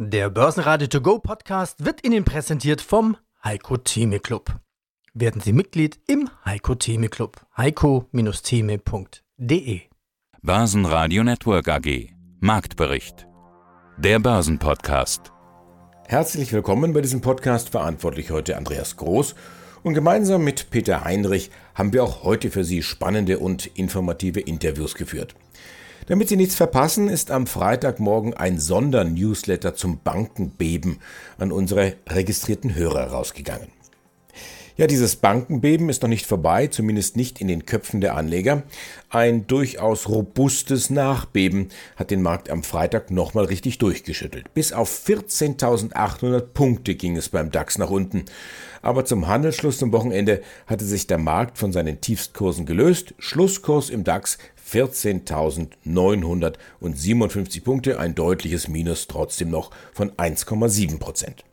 Der Börsenradio To Go Podcast wird Ihnen präsentiert vom Heiko Theme Club. Werden Sie Mitglied im Heiko Theme Club. heiko-theme.de Börsenradio Network AG Marktbericht Der Börsenpodcast Herzlich willkommen bei diesem Podcast, verantwortlich heute Andreas Groß. Und gemeinsam mit Peter Heinrich haben wir auch heute für Sie spannende und informative Interviews geführt. Damit Sie nichts verpassen, ist am Freitagmorgen ein Sondernewsletter zum Bankenbeben an unsere registrierten Hörer rausgegangen. Ja, dieses Bankenbeben ist noch nicht vorbei, zumindest nicht in den Köpfen der Anleger. Ein durchaus robustes Nachbeben hat den Markt am Freitag nochmal richtig durchgeschüttelt. Bis auf 14.800 Punkte ging es beim DAX nach unten. Aber zum Handelsschluss zum Wochenende hatte sich der Markt von seinen Tiefstkursen gelöst. Schlusskurs im DAX 14.957 Punkte, ein deutliches Minus trotzdem noch von 1,7 Prozent.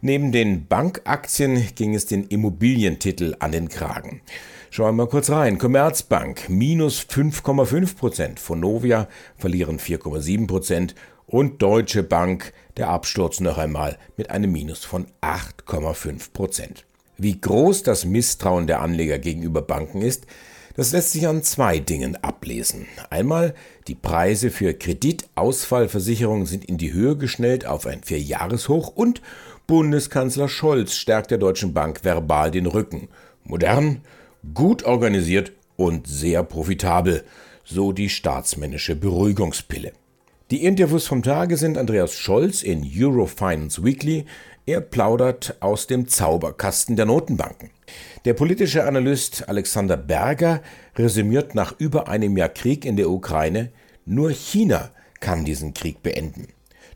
Neben den Bankaktien ging es den Immobilientitel an den Kragen. Schauen wir mal kurz rein. Commerzbank minus 5,5 Prozent, Vonovia verlieren 4,7 Prozent und Deutsche Bank der Absturz noch einmal mit einem Minus von 8,5 Prozent. Wie groß das Misstrauen der Anleger gegenüber Banken ist, das lässt sich an zwei Dingen ablesen. Einmal, die Preise für Kreditausfallversicherungen sind in die Höhe geschnellt auf ein Vierjahreshoch und Bundeskanzler Scholz stärkt der Deutschen Bank verbal den Rücken. Modern, gut organisiert und sehr profitabel, so die staatsmännische Beruhigungspille. Die Interviews vom Tage sind Andreas Scholz in Eurofinance Weekly. Er plaudert aus dem Zauberkasten der Notenbanken. Der politische Analyst Alexander Berger resümiert nach über einem Jahr Krieg in der Ukraine, nur China kann diesen Krieg beenden.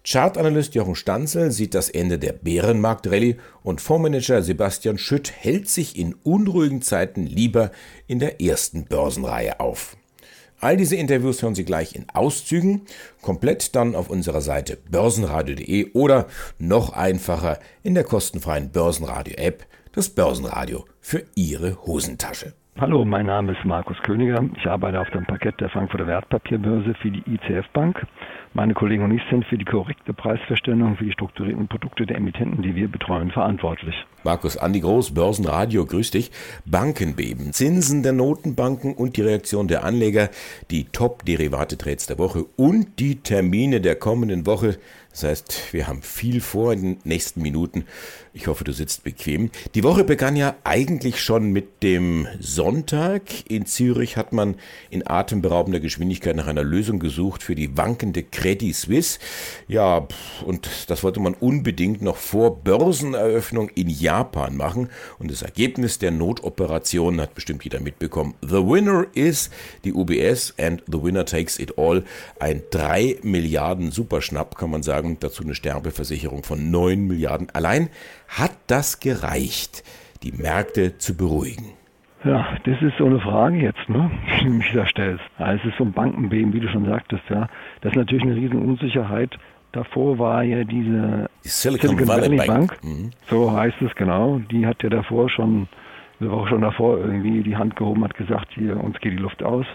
Chartanalyst Jochen Stanzel sieht das Ende der Bärenmarkt-Rallye und Fondsmanager Sebastian Schütt hält sich in unruhigen Zeiten lieber in der ersten Börsenreihe auf. All diese Interviews hören Sie gleich in Auszügen, komplett dann auf unserer Seite börsenradio.de oder noch einfacher in der kostenfreien Börsenradio-App, das Börsenradio für Ihre Hosentasche. Hallo, mein Name ist Markus Königer. Ich arbeite auf dem Parkett der Frankfurter Wertpapierbörse für die ICF Bank. Meine Kollegen und ich sind für die korrekte Preisverstellung für die strukturierten Produkte der Emittenten, die wir betreuen, verantwortlich. Markus Andi Groß, Börsenradio, grüß dich. Bankenbeben, Zinsen der Notenbanken und die Reaktion der Anleger, die Top-Derivate-Trades der Woche und die Termine der kommenden Woche. Das heißt, wir haben viel vor in den nächsten Minuten. Ich hoffe, du sitzt bequem. Die Woche begann ja eigentlich schon mit dem Sonntag. In Zürich hat man in atemberaubender Geschwindigkeit nach einer Lösung gesucht für die wankende Credit Suisse. Ja, und das wollte man unbedingt noch vor Börseneröffnung in Japan machen. Und das Ergebnis der Notoperation hat bestimmt jeder mitbekommen. The winner is die UBS and the winner takes it all. Ein 3 Milliarden Superschnapp, kann man sagen sagen, dazu eine Sterbeversicherung von 9 Milliarden. Allein hat das gereicht, die Märkte zu beruhigen? Ja, das ist so eine Frage jetzt, ne, die du mich da stellst. Ja, es ist so ein Bankenbeben, wie du schon sagtest, ja. Das ist natürlich eine riesen Unsicherheit. Davor war ja diese die Silicon, Silicon Valley, Bank, Bank mhm. so heißt es genau. Die hat ja davor schon, auch schon davor irgendwie die Hand gehoben, hat gesagt, hier, uns geht die Luft aus.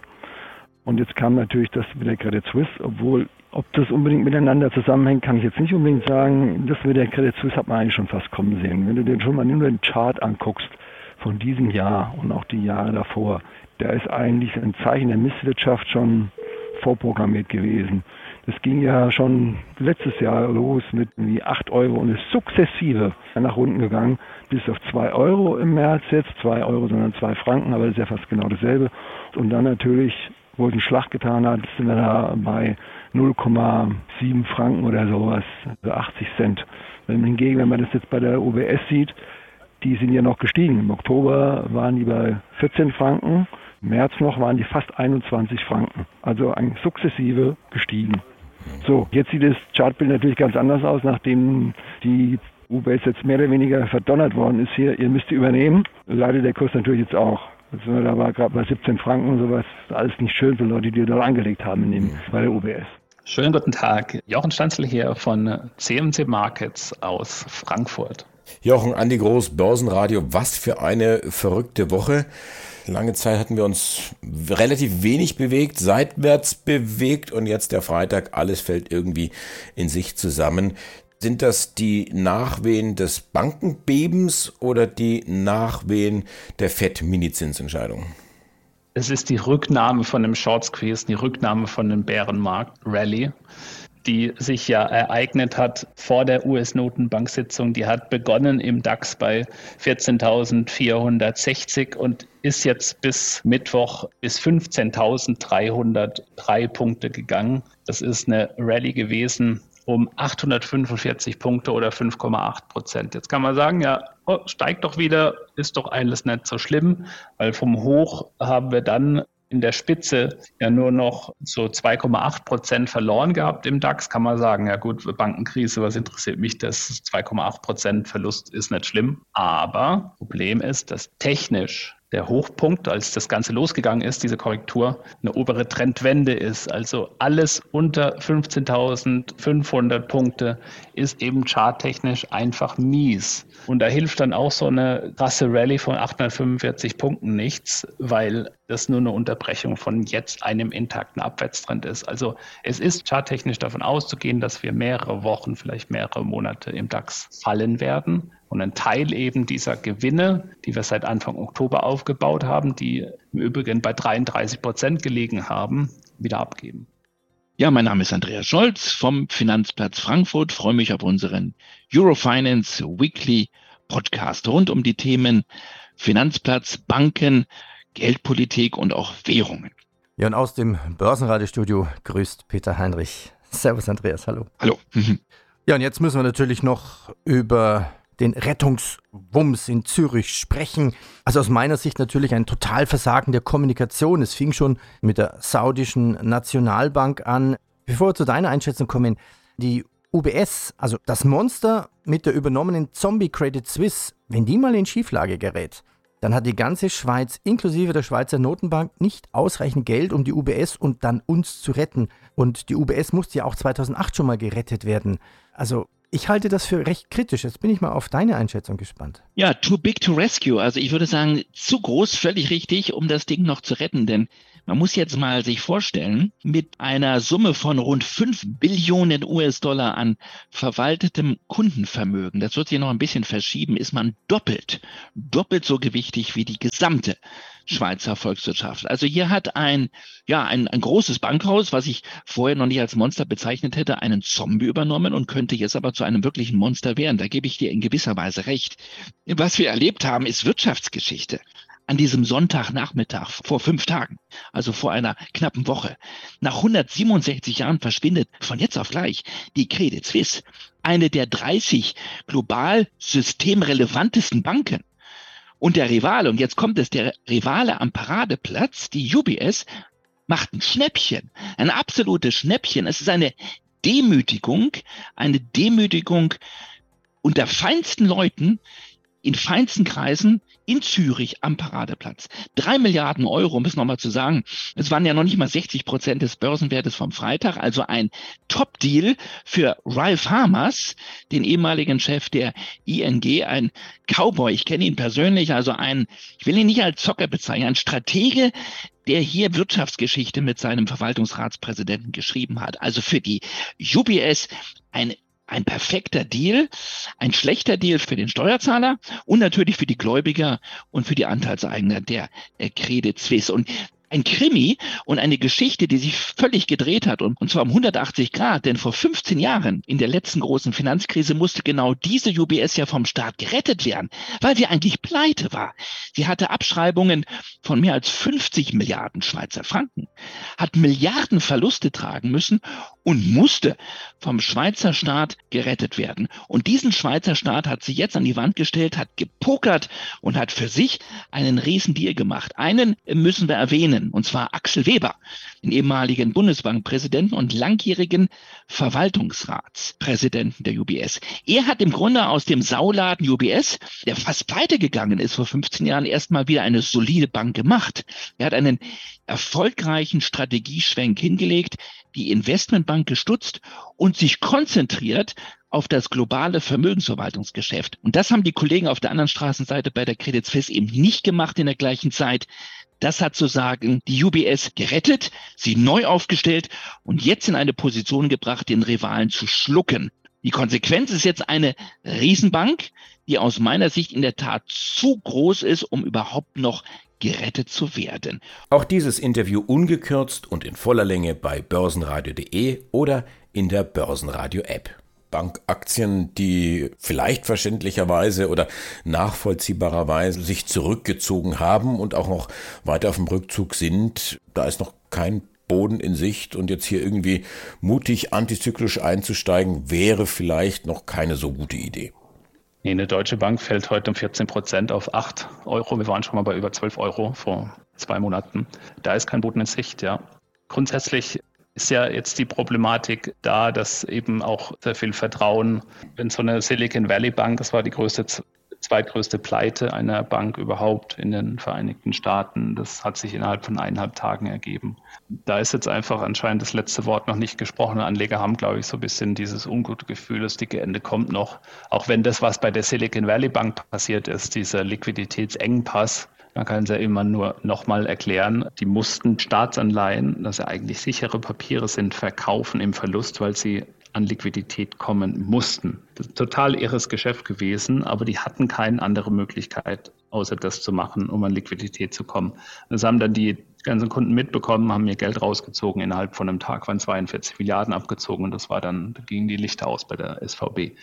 Und jetzt kam natürlich das mit der Credit Suisse, obwohl ob das unbedingt miteinander zusammenhängt, kann ich jetzt nicht unbedingt sagen. Das mit der Credit Suisse hat man eigentlich schon fast kommen sehen. Wenn du dir schon mal nur den Chart anguckst von diesem Jahr und auch die Jahre davor, da ist eigentlich ein Zeichen der Misswirtschaft schon vorprogrammiert gewesen. Das ging ja schon letztes Jahr los mit wie 8 Euro und ist sukzessive nach unten gegangen bis auf 2 Euro im März jetzt. 2 Euro, sondern 2 Franken, aber das ist ja fast genau dasselbe. Und dann natürlich, einen Schlag getan hat, sind wir da bei 0,7 Franken oder sowas, also 80 Cent. Wenn hingegen, wenn man das jetzt bei der UBS sieht, die sind ja noch gestiegen. Im Oktober waren die bei 14 Franken, im März noch waren die fast 21 Franken. Also sukzessive gestiegen. So, jetzt sieht das Chartbild natürlich ganz anders aus, nachdem die UBS jetzt mehr oder weniger verdonnert worden ist hier. Ihr müsst übernehmen. Leider der Kurs natürlich jetzt auch. Also da war gerade bei 17 Franken und sowas. Alles nicht schön für Leute, die da angelegt haben in dem, mhm. bei der UBS. Schönen guten Tag. Jochen Stanzel hier von CMC Markets aus Frankfurt. Jochen, Andi Groß, Börsenradio. Was für eine verrückte Woche. Lange Zeit hatten wir uns relativ wenig bewegt, seitwärts bewegt und jetzt der Freitag, alles fällt irgendwie in sich zusammen. Sind das die Nachwehen des Bankenbebens oder die Nachwehen der FED-Mini-Zinsentscheidung? Es ist die Rücknahme von dem Short Squeeze, die Rücknahme von dem Bärenmarkt-Rally, die sich ja ereignet hat vor der US-Notenbank-Sitzung. Die hat begonnen im DAX bei 14.460 und ist jetzt bis Mittwoch bis 15.303 Punkte gegangen. Das ist eine Rallye gewesen, um 845 Punkte oder 5,8 Prozent. Jetzt kann man sagen, ja, oh, steigt doch wieder, ist doch alles nicht so schlimm, weil vom Hoch haben wir dann in der Spitze ja nur noch so 2,8 Prozent verloren gehabt im DAX, kann man sagen, ja gut, Bankenkrise, was interessiert mich das? 2,8 Prozent Verlust ist nicht schlimm. Aber Problem ist, dass technisch der Hochpunkt, als das Ganze losgegangen ist, diese Korrektur, eine obere Trendwende ist. Also alles unter 15.500 Punkte ist eben charttechnisch einfach mies. Und da hilft dann auch so eine krasse Rallye von 845 Punkten nichts, weil das nur eine Unterbrechung von jetzt einem intakten Abwärtstrend ist. Also es ist charttechnisch davon auszugehen, dass wir mehrere Wochen, vielleicht mehrere Monate im DAX fallen werden und einen Teil eben dieser Gewinne, die wir seit Anfang Oktober aufgebaut haben, die im Übrigen bei 33 Prozent gelegen haben, wieder abgeben. Ja, mein Name ist Andreas Scholz vom Finanzplatz Frankfurt. freue mich auf unseren Eurofinance Weekly Podcast rund um die Themen Finanzplatz, Banken, Geldpolitik und auch Währungen. Ja, und aus dem Börsenradiostudio grüßt Peter Heinrich. Servus, Andreas. Hallo. Hallo. ja, und jetzt müssen wir natürlich noch über den Rettungswumms in Zürich sprechen. Also aus meiner Sicht natürlich ein Totalversagen der Kommunikation. Es fing schon mit der saudischen Nationalbank an. Bevor wir zu deiner Einschätzung kommen, die UBS, also das Monster mit der übernommenen Zombie Credit Suisse, wenn die mal in Schieflage gerät, dann hat die ganze Schweiz inklusive der Schweizer Notenbank nicht ausreichend Geld, um die UBS und dann uns zu retten. Und die UBS musste ja auch 2008 schon mal gerettet werden. Also ich halte das für recht kritisch. Jetzt bin ich mal auf deine Einschätzung gespannt. Ja, too big to rescue. Also ich würde sagen, zu groß, völlig richtig, um das Ding noch zu retten. Denn man muss jetzt mal sich vorstellen, mit einer Summe von rund 5 Billionen US-Dollar an verwaltetem Kundenvermögen, das wird sich noch ein bisschen verschieben, ist man doppelt, doppelt so gewichtig wie die gesamte Schweizer Volkswirtschaft. Also hier hat ein, ja, ein, ein großes Bankhaus, was ich vorher noch nicht als Monster bezeichnet hätte, einen Zombie übernommen und könnte jetzt aber zu einem wirklichen Monster werden. Da gebe ich dir in gewisser Weise recht. Was wir erlebt haben, ist Wirtschaftsgeschichte an diesem Sonntagnachmittag vor fünf Tagen, also vor einer knappen Woche. Nach 167 Jahren verschwindet von jetzt auf gleich die Credit Suisse, eine der 30 global systemrelevantesten Banken. Und der Rivale, und jetzt kommt es, der Rivale am Paradeplatz, die UBS, macht ein Schnäppchen, ein absolutes Schnäppchen. Es ist eine Demütigung, eine Demütigung unter feinsten Leuten, in feinsten Kreisen in Zürich am Paradeplatz. Drei Milliarden Euro, um es nochmal zu sagen. Es waren ja noch nicht mal 60 Prozent des Börsenwertes vom Freitag, also ein Top-Deal für Ralph Hamas, den ehemaligen Chef der ING, ein Cowboy. Ich kenne ihn persönlich, also ein, ich will ihn nicht als Zocker bezeichnen, ein Stratege, der hier Wirtschaftsgeschichte mit seinem Verwaltungsratspräsidenten geschrieben hat. Also für die UBS ein ein perfekter Deal, ein schlechter Deal für den Steuerzahler und natürlich für die Gläubiger und für die Anteilseigner der Credit Suisse. Und ein Krimi und eine Geschichte, die sich völlig gedreht hat und, und zwar um 180 Grad, denn vor 15 Jahren in der letzten großen Finanzkrise musste genau diese UBS ja vom Staat gerettet werden, weil sie eigentlich pleite war. Sie hatte Abschreibungen von mehr als 50 Milliarden Schweizer Franken, hat Milliarden Verluste tragen müssen und musste vom Schweizer Staat gerettet werden. Und diesen Schweizer Staat hat sie jetzt an die Wand gestellt, hat gepokert und hat für sich einen Riesendeal gemacht. Einen müssen wir erwähnen und zwar Axel Weber, den ehemaligen Bundesbankpräsidenten und langjährigen Verwaltungsratspräsidenten der UBS. Er hat im Grunde aus dem Sauladen UBS, der fast pleite gegangen ist vor 15 Jahren, erstmal wieder eine solide Bank gemacht. Er hat einen erfolgreichen Strategieschwenk hingelegt, die Investmentbank gestutzt und sich konzentriert auf das globale Vermögensverwaltungsgeschäft. Und das haben die Kollegen auf der anderen Straßenseite bei der Credit Suisse eben nicht gemacht in der gleichen Zeit. Das hat sozusagen die UBS gerettet, sie neu aufgestellt und jetzt in eine Position gebracht, den Rivalen zu schlucken. Die Konsequenz ist jetzt eine Riesenbank, die aus meiner Sicht in der Tat zu groß ist, um überhaupt noch gerettet zu werden. Auch dieses Interview ungekürzt und in voller Länge bei börsenradio.de oder in der Börsenradio-App. Bankaktien, die vielleicht verständlicherweise oder nachvollziehbarerweise sich zurückgezogen haben und auch noch weiter auf dem Rückzug sind. Da ist noch kein Boden in Sicht und jetzt hier irgendwie mutig antizyklisch einzusteigen, wäre vielleicht noch keine so gute Idee. Nee, eine Deutsche Bank fällt heute um 14 Prozent auf 8 Euro. Wir waren schon mal bei über 12 Euro vor zwei Monaten. Da ist kein Boden in Sicht, ja. Grundsätzlich ist ja jetzt die Problematik da, dass eben auch sehr viel Vertrauen in so eine Silicon Valley Bank, das war die größte zweitgrößte Pleite einer Bank überhaupt in den Vereinigten Staaten. Das hat sich innerhalb von eineinhalb Tagen ergeben. Da ist jetzt einfach anscheinend das letzte Wort noch nicht gesprochen. Anleger haben, glaube ich, so ein bisschen dieses ungute Gefühl, das dicke Ende kommt noch. Auch wenn das, was bei der Silicon Valley Bank passiert ist, dieser Liquiditätsengpass, man kann es ja immer nur nochmal erklären. Die mussten Staatsanleihen, das ja eigentlich sichere Papiere sind, verkaufen im Verlust, weil sie an Liquidität kommen mussten. Das ist ein total irres Geschäft gewesen, aber die hatten keine andere Möglichkeit, außer das zu machen, um an Liquidität zu kommen. Das haben dann die ganzen Kunden mitbekommen, haben mir Geld rausgezogen. Innerhalb von einem Tag waren 42 Milliarden abgezogen und das war dann, da gingen die Lichter aus bei der SVB.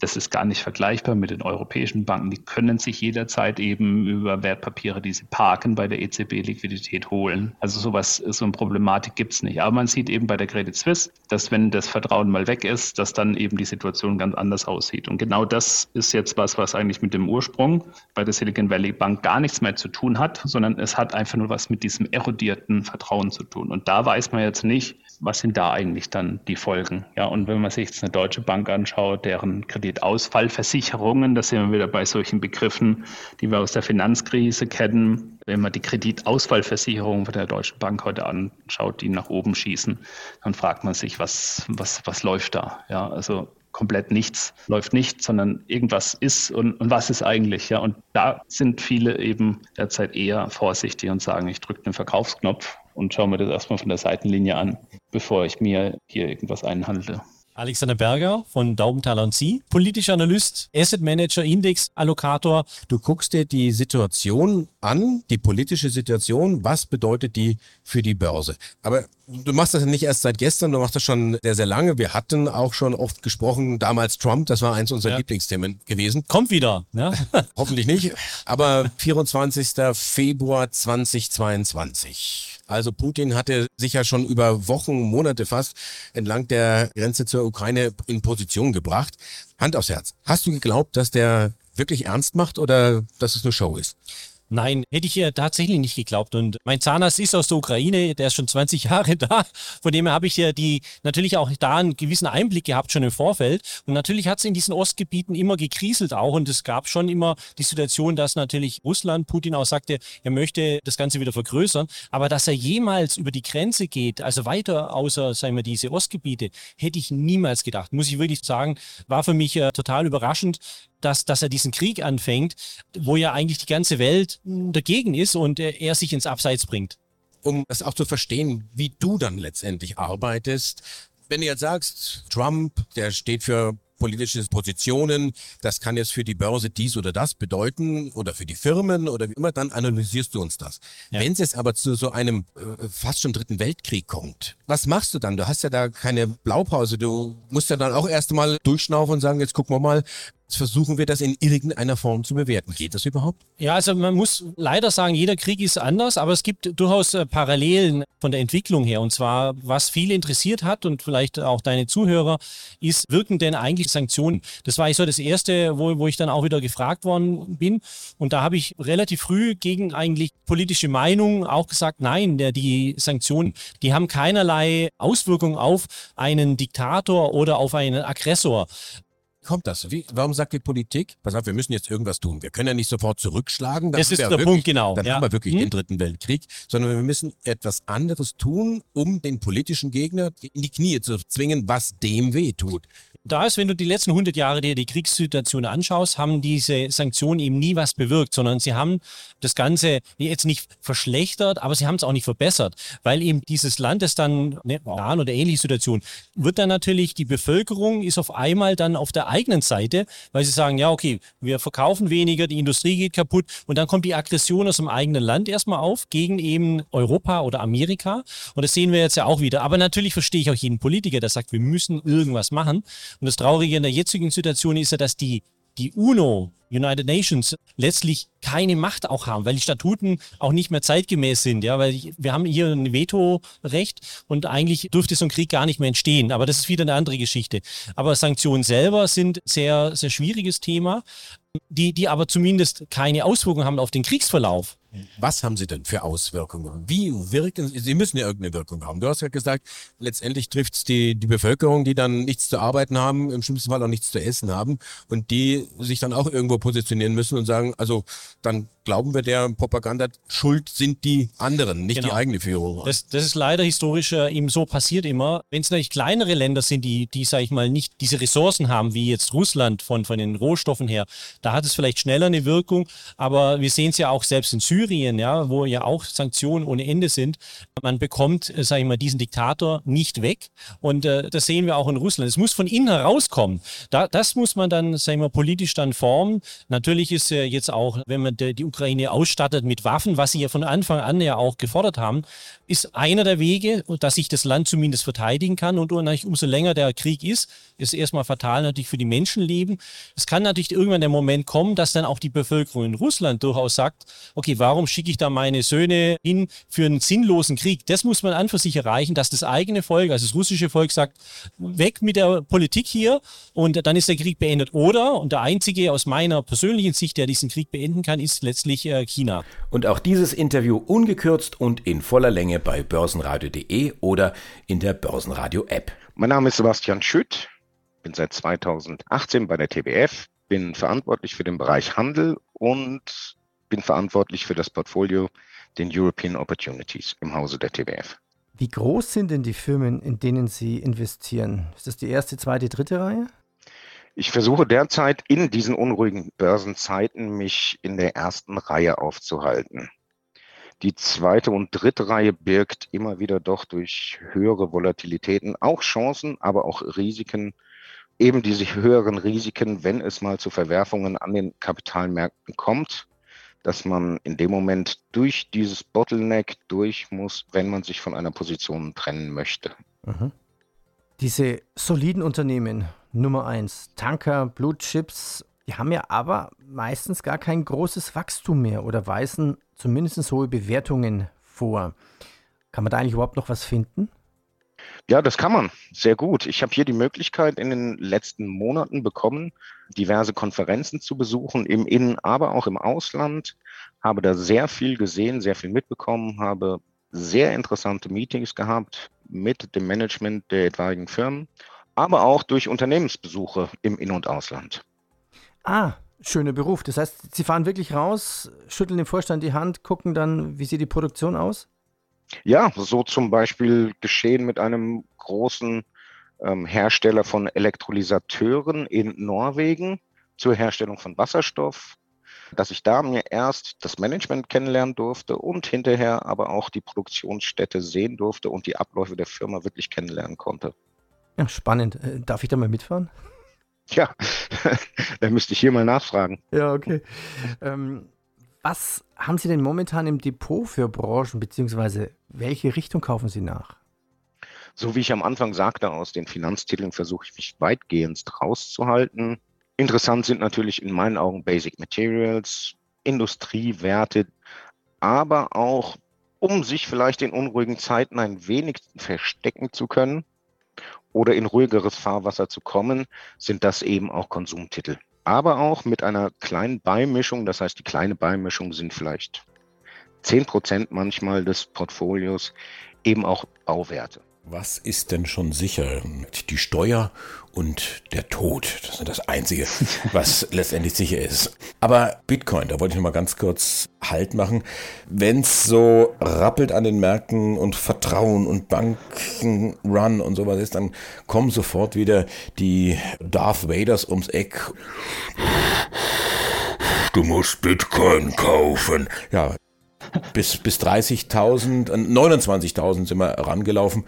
Das ist gar nicht vergleichbar mit den europäischen Banken. Die können sich jederzeit eben über Wertpapiere, die sie parken, bei der EZB Liquidität holen. Also sowas, so eine Problematik gibt es nicht. Aber man sieht eben bei der Credit Suisse, dass wenn das Vertrauen mal weg ist, dass dann eben die Situation ganz anders aussieht. Und genau das ist jetzt was, was eigentlich mit dem Ursprung bei der Silicon Valley Bank gar nichts mehr zu tun hat, sondern es hat einfach nur was mit diesem erodierten Vertrauen zu tun. Und da weiß man jetzt nicht, was sind da eigentlich dann die Folgen? Ja, und wenn man sich jetzt eine deutsche Bank anschaut, deren Kreditausfallversicherungen, da sind wir wieder bei solchen Begriffen, die wir aus der Finanzkrise kennen. Wenn man die Kreditausfallversicherung von der Deutschen Bank heute anschaut, die nach oben schießen, dann fragt man sich, was, was, was läuft da? Ja, also komplett nichts läuft nicht, sondern irgendwas ist und, und was ist eigentlich, ja. Und da sind viele eben derzeit eher vorsichtig und sagen, ich drücke den Verkaufsknopf und schaue mir das erstmal von der Seitenlinie an, bevor ich mir hier irgendwas einhandle. Alexander Berger von Daubenthaler und Sie, politischer Analyst, Asset Manager, Index, Allokator. Du guckst dir die Situation an, die politische Situation, was bedeutet die für die Börse? Aber du machst das ja nicht erst seit gestern, du machst das schon sehr, sehr lange. Wir hatten auch schon oft gesprochen, damals Trump, das war eins unserer ja. Lieblingsthemen gewesen. Kommt wieder, ja? Hoffentlich nicht. Aber 24. Februar 2022. Also Putin hatte sich ja schon über Wochen, Monate fast entlang der Grenze zur Ukraine in Position gebracht. Hand aufs Herz. Hast du geglaubt, dass der wirklich ernst macht oder dass es nur Show ist? Nein, hätte ich ja tatsächlich nicht geglaubt. Und mein Zahnarzt ist aus der Ukraine, der ist schon 20 Jahre da. Von dem her habe ich ja die natürlich auch da einen gewissen Einblick gehabt schon im Vorfeld. Und natürlich hat es in diesen Ostgebieten immer gekriselt auch. Und es gab schon immer die Situation, dass natürlich Russland, Putin auch sagte, er möchte das Ganze wieder vergrößern. Aber dass er jemals über die Grenze geht, also weiter außer, sagen wir, diese Ostgebiete, hätte ich niemals gedacht. Muss ich wirklich sagen, war für mich äh, total überraschend dass, dass er diesen Krieg anfängt, wo ja eigentlich die ganze Welt dagegen ist und er sich ins Abseits bringt. Um das auch zu verstehen, wie du dann letztendlich arbeitest, wenn du jetzt sagst, Trump, der steht für politische Positionen, das kann jetzt für die Börse dies oder das bedeuten oder für die Firmen oder wie immer, dann analysierst du uns das. Ja. Wenn es jetzt aber zu so einem äh, fast schon dritten Weltkrieg kommt, was machst du dann? Du hast ja da keine Blaupause, du musst ja dann auch erst mal durchschnaufen und sagen, jetzt gucken wir mal, versuchen wir das in irgendeiner Form zu bewerten. Geht das überhaupt? Ja, also man muss leider sagen, jeder Krieg ist anders, aber es gibt durchaus äh, Parallelen von der Entwicklung her. Und zwar, was viele interessiert hat und vielleicht auch deine Zuhörer, ist, wirken denn eigentlich Sanktionen? Das war ich so das Erste, wo, wo ich dann auch wieder gefragt worden bin. Und da habe ich relativ früh gegen eigentlich politische Meinung auch gesagt, nein, der, die Sanktionen, die haben keinerlei Auswirkungen auf einen Diktator oder auf einen Aggressor kommt das? Wie, warum sagt die Politik, pass auf, wir müssen jetzt irgendwas tun. Wir können ja nicht sofort zurückschlagen. das ist der wirklich, Punkt, genau. Dann ja. haben wir wirklich hm? den dritten Weltkrieg, sondern wir müssen etwas anderes tun, um den politischen Gegner in die Knie zu zwingen, was dem weh tut. Da ist, wenn du die letzten 100 Jahre dir die Kriegssituation anschaust, haben diese Sanktionen eben nie was bewirkt, sondern sie haben das Ganze jetzt nicht verschlechtert, aber sie haben es auch nicht verbessert, weil eben dieses Land ist dann, ne, Iran oder ähnliche Situation, wird dann natürlich, die Bevölkerung ist auf einmal dann auf der eigenen Seite, weil sie sagen, ja, okay, wir verkaufen weniger, die Industrie geht kaputt und dann kommt die Aggression aus dem eigenen Land erstmal auf gegen eben Europa oder Amerika und das sehen wir jetzt ja auch wieder. Aber natürlich verstehe ich auch jeden Politiker, der sagt, wir müssen irgendwas machen und das Traurige in der jetzigen Situation ist ja, dass die, die UNO, United Nations, letztlich keine Macht auch haben, weil die Statuten auch nicht mehr zeitgemäß sind, ja, weil wir haben hier ein Vetorecht und eigentlich dürfte so ein Krieg gar nicht mehr entstehen, aber das ist wieder eine andere Geschichte. Aber Sanktionen selber sind sehr, sehr schwieriges Thema, die, die aber zumindest keine Auswirkungen haben auf den Kriegsverlauf. Was haben sie denn für Auswirkungen? Wie wirken sie? Sie müssen ja irgendeine Wirkung haben. Du hast ja gesagt, letztendlich trifft es die, die Bevölkerung, die dann nichts zu arbeiten haben, im schlimmsten Fall auch nichts zu essen haben und die sich dann auch irgendwo positionieren müssen und sagen, also dann glauben wir der Propaganda, schuld sind die anderen, nicht genau. die eigene Führung. Das, das ist leider historisch äh, eben so passiert immer. Wenn es natürlich kleinere Länder sind, die, die, sag ich mal, nicht diese Ressourcen haben, wie jetzt Russland von, von den Rohstoffen her, da hat es vielleicht schneller eine Wirkung, aber wir sehen es ja auch selbst in Syrien, ja, wo ja auch Sanktionen ohne Ende sind. Man bekommt, äh, sag ich mal, diesen Diktator nicht weg und äh, das sehen wir auch in Russland. Es muss von innen herauskommen. Da, das muss man dann, sag ich mal, politisch dann formen. Natürlich ist äh, jetzt auch, wenn man die, die Ukraine ausstattet mit Waffen, was sie ja von Anfang an ja auch gefordert haben, ist einer der Wege, dass sich das Land zumindest verteidigen kann. Und umso länger der Krieg ist, ist erstmal fatal natürlich für die Menschenleben. Es kann natürlich irgendwann der Moment kommen, dass dann auch die Bevölkerung in Russland durchaus sagt, okay, warum schicke ich da meine Söhne hin für einen sinnlosen Krieg? Das muss man an für sich erreichen, dass das eigene Volk, also das russische Volk sagt, weg mit der Politik hier und dann ist der Krieg beendet. Oder, und der einzige aus meiner persönlichen Sicht, der diesen Krieg beenden kann, ist letztlich äh, China. Und auch dieses Interview ungekürzt und in voller Länge bei börsenradio.de oder in der Börsenradio-App. Mein Name ist Sebastian Schütt, bin seit 2018 bei der TBF, bin verantwortlich für den Bereich Handel und bin verantwortlich für das Portfolio den European Opportunities im Hause der TBF. Wie groß sind denn die Firmen, in denen Sie investieren? Ist das die erste, zweite, dritte Reihe? Ich versuche derzeit in diesen unruhigen Börsenzeiten mich in der ersten Reihe aufzuhalten. Die zweite und dritte Reihe birgt immer wieder doch durch höhere Volatilitäten auch Chancen, aber auch Risiken. Eben diese höheren Risiken, wenn es mal zu Verwerfungen an den Kapitalmärkten kommt, dass man in dem Moment durch dieses Bottleneck durch muss, wenn man sich von einer Position trennen möchte. Mhm. Diese soliden Unternehmen, Nummer eins, Tanker, Blue Chips, die haben ja aber meistens gar kein großes Wachstum mehr oder weisen zumindest hohe Bewertungen vor. Kann man da eigentlich überhaupt noch was finden? Ja, das kann man. Sehr gut. Ich habe hier die Möglichkeit in den letzten Monaten bekommen, diverse Konferenzen zu besuchen, im Innen, aber auch im Ausland. Habe da sehr viel gesehen, sehr viel mitbekommen, habe sehr interessante Meetings gehabt mit dem Management der etwaigen Firmen, aber auch durch Unternehmensbesuche im In- und Ausland. Ah, schöner Beruf. Das heißt, Sie fahren wirklich raus, schütteln dem Vorstand die Hand, gucken dann, wie sieht die Produktion aus? Ja, so zum Beispiel geschehen mit einem großen ähm, Hersteller von Elektrolysateuren in Norwegen zur Herstellung von Wasserstoff, dass ich da mir erst das Management kennenlernen durfte und hinterher aber auch die Produktionsstätte sehen durfte und die Abläufe der Firma wirklich kennenlernen konnte. Ja, spannend. Äh, darf ich da mal mitfahren? Ja, da müsste ich hier mal nachfragen. Ja, okay. Ähm, was haben Sie denn momentan im Depot für Branchen, beziehungsweise welche Richtung kaufen Sie nach? So wie ich am Anfang sagte, aus den Finanztiteln versuche ich mich weitgehend rauszuhalten. Interessant sind natürlich in meinen Augen Basic Materials, Industriewerte, aber auch, um sich vielleicht in unruhigen Zeiten ein wenig verstecken zu können, oder in ruhigeres Fahrwasser zu kommen, sind das eben auch Konsumtitel. Aber auch mit einer kleinen Beimischung, das heißt, die kleine Beimischung sind vielleicht 10 Prozent manchmal des Portfolios, eben auch Bauwerte. Was ist denn schon sicher? Die Steuer und der Tod. Das ist das Einzige, was letztendlich sicher ist. Aber Bitcoin, da wollte ich noch mal ganz kurz Halt machen. Wenn es so rappelt an den Märkten und Vertrauen und Bankenrun und sowas ist, dann kommen sofort wieder die Darth Vaders ums Eck. Du musst Bitcoin kaufen. Ja, bis, bis 30.000, 29.000 sind wir rangelaufen.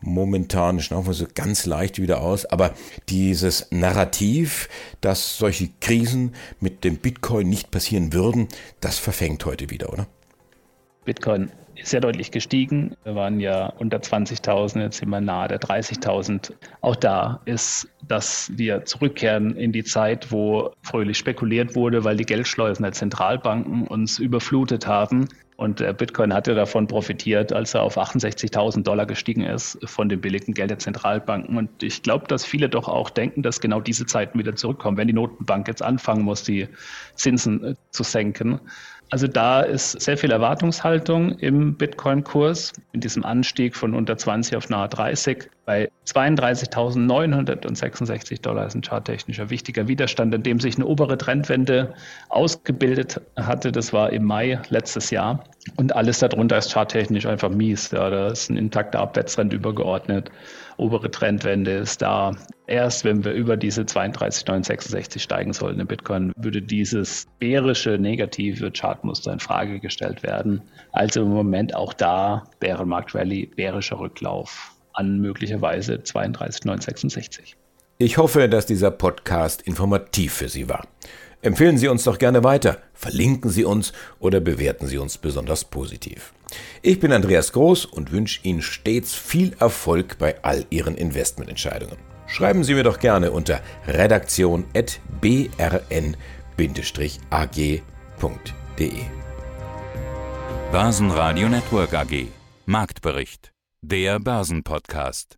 Momentan schnaufen wir so ganz leicht wieder aus. Aber dieses Narrativ, dass solche Krisen mit dem Bitcoin nicht passieren würden, das verfängt heute wieder, oder? Bitcoin ist ja deutlich gestiegen. Wir waren ja unter 20.000, jetzt sind wir nahe der 30.000. Auch da ist, dass wir zurückkehren in die Zeit, wo fröhlich spekuliert wurde, weil die Geldschleusen der Zentralbanken uns überflutet haben. Und der Bitcoin hatte davon profitiert, als er auf 68.000 Dollar gestiegen ist von dem billigen Geld der Zentralbanken. Und ich glaube, dass viele doch auch denken, dass genau diese Zeiten wieder zurückkommen, wenn die Notenbank jetzt anfangen muss, die Zinsen äh, zu senken. Also da ist sehr viel Erwartungshaltung im Bitcoin-Kurs, in diesem Anstieg von unter 20 auf nahe 30. Bei 32.966 Dollar ist ein charttechnischer wichtiger Widerstand, in dem sich eine obere Trendwende ausgebildet hatte. Das war im Mai letztes Jahr. Und alles darunter ist charttechnisch einfach mies. Ja, da ist ein intakter Abwärtstrend übergeordnet obere Trendwende ist da. Erst wenn wir über diese 32,966 steigen sollten im Bitcoin, würde dieses bärische, negative Chartmuster in Frage gestellt werden. Also im Moment auch da Bärenmarkt Rally, bärischer Rücklauf an möglicherweise 32,966. Ich hoffe, dass dieser Podcast informativ für Sie war. Empfehlen Sie uns doch gerne weiter, verlinken Sie uns oder bewerten Sie uns besonders positiv. Ich bin Andreas Groß und wünsche Ihnen stets viel Erfolg bei all Ihren Investmententscheidungen. Schreiben Sie mir doch gerne unter redaktion.brn-ag.de. Börsenradio Network AG Marktbericht. Der Börsenpodcast.